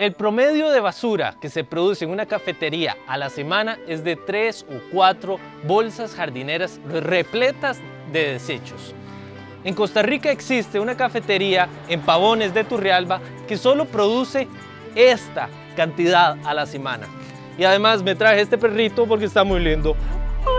El promedio de basura que se produce en una cafetería a la semana es de 3 o 4 bolsas jardineras repletas de desechos. En Costa Rica existe una cafetería en Pavones de Turrialba que solo produce esta cantidad a la semana. Y además me traje este perrito porque está muy lindo.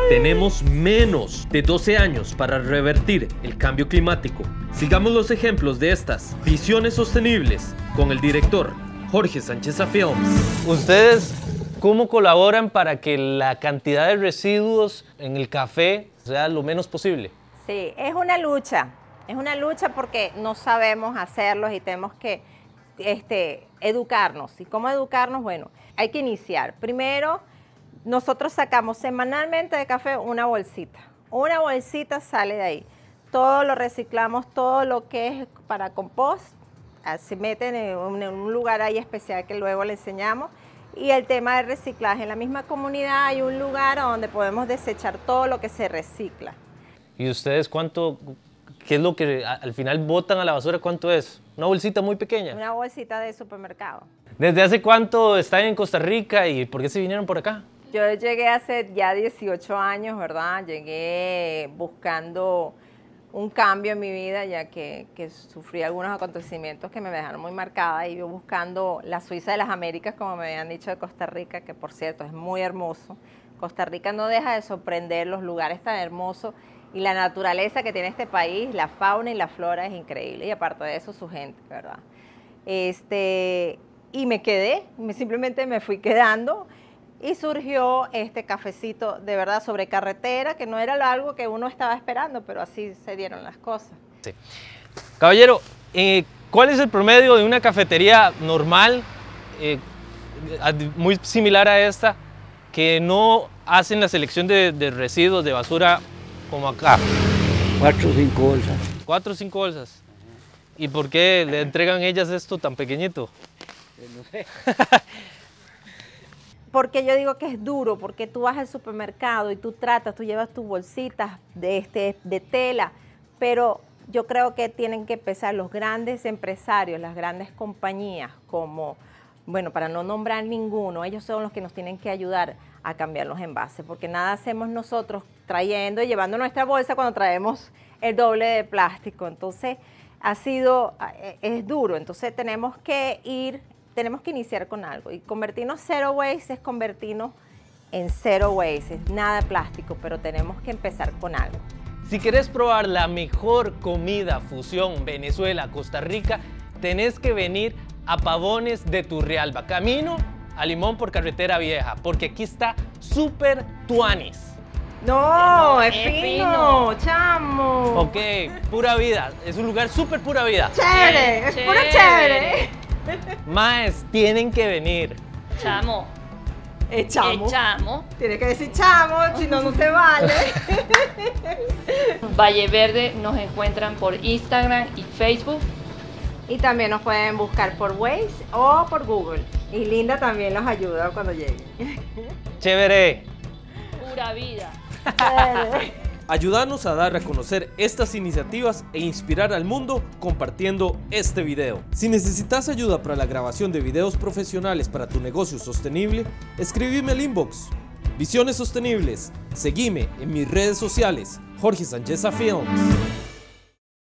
Tenemos menos de 12 años para revertir el cambio climático. Sigamos los ejemplos de estas visiones sostenibles con el director Jorge Sánchez Films. ¿Ustedes cómo colaboran para que la cantidad de residuos en el café sea lo menos posible? Sí, es una lucha. Es una lucha porque no sabemos hacerlos y tenemos que este, educarnos. ¿Y cómo educarnos? Bueno, hay que iniciar. Primero, nosotros sacamos semanalmente de café una bolsita. Una bolsita sale de ahí. Todo lo reciclamos, todo lo que es para compost, se meten en un, lugar ahí especial que luego le enseñamos. Y el tema del reciclaje. En la misma comunidad hay un lugar donde podemos desechar todo lo que se recicla. ¿Y ustedes cuánto, qué es lo que al final botan a la basura? ¿Cuánto es? ¿Una bolsita muy pequeña? Una bolsita de supermercado. ¿Desde hace cuánto están en Costa Rica y por qué se vinieron por acá? Yo llegué hace ya 18 años, ¿verdad? Llegué buscando un cambio en mi vida, ya que, sufrí algunos acontecimientos que me dejaron muy marcada y yo buscando la Suiza de las Américas, como me habían dicho de Costa Rica, que por cierto es muy hermoso. Costa Rica no deja de sorprender los lugares tan hermosos y la naturaleza que tiene este país, la fauna y la flora es increíble y aparte de eso su gente, ¿verdad? Este, y me quedé, simplemente me fui quedando y surgió este cafecito de verdad sobre carretera, que no era algo que uno estaba esperando, pero así se dieron las cosas. Sí. Caballero, eh, ¿cuál es el promedio de una cafetería normal, eh, muy similar a esta, que no hacen la selección de, residuos de basura como acá? Cuatro o cinco bolsas. Cuatro o cinco bolsas. ¿Y por qué le entregan ellas esto tan pequeñito? Eh, no sé. porque yo digo que es duro, porque tú vas al supermercado y tú tratas, tú llevas tus bolsitas de, este, de tela, pero yo creo que tienen que empezar los grandes empresarios, las grandes compañías, como, bueno, para no nombrar ninguno, ellos son los que nos tienen que ayudar a cambiar los envases, porque nada hacemos nosotros trayendo y llevando nuestra bolsa cuando traemos el doble de plástico. Entonces, ha sido, eh, es duro, entonces tenemos que ir tenemos que iniciar con algo. Y convertirnos zero waste es convertirnos en zero waste, es nada plástico, pero tenemos que empezar con algo. Si quieres probar la mejor comida fusión Venezuela-Costa Rica, tenés que venir a Pavones de Turrialba, camino a Limón por Carretera Vieja, porque aquí está Super Tuanis. No, es, fino, chamo. Ok, pura vida. Es un lugar súper pura vida. Chévere, es pura chévere. Maes, tienen que venir. Chamo. Echamo. chamo. Tiene que decir chamo, si no, no se vale. Valle Verde nos encuentran por Instagram y Facebook. Y también nos pueden buscar por Waze o por Google. Y Linda también nos ayuda cuando llegue. Chévere. Pura vida. Ayúdanos a dar a conocer estas iniciativas e inspirar al mundo compartiendo este video. Si necesitas ayuda para la grabación de videos profesionales para tu negocio sostenible, escríbeme al inbox. Visiones Sostenibles. Seguime en mis redes sociales, Jorge Sánchez Films.